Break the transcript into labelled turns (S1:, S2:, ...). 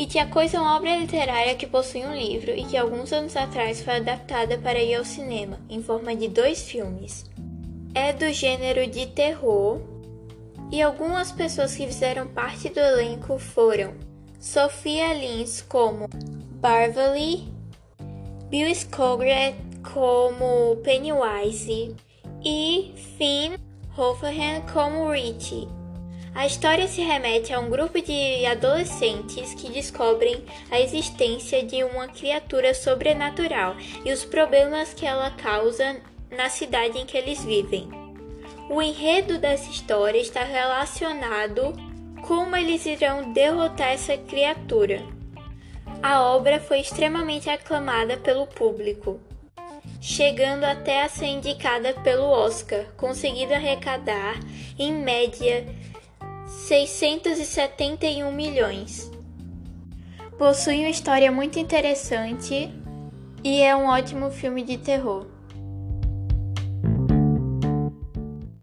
S1: It a Coisa é uma obra literária que possui um livro e que alguns anos atrás foi adaptada para ir ao cinema, em forma de dois filmes. É do gênero de terror e algumas pessoas que fizeram parte do elenco foram Sophia Lins como Barvely, Bill Skarsgård como Pennywise e Finn Wolfhard como Richie. A história se remete a um grupo de adolescentes que descobrem a existência de uma criatura sobrenatural e os problemas que ela causa na cidade em que eles vivem. O enredo dessa história está relacionado como eles irão derrotar essa criatura. A obra foi extremamente aclamada pelo público, chegando até a ser indicada pelo Oscar, conseguindo arrecadar, em média, 671 milhões. Possui uma história muito interessante e é um ótimo filme de terror.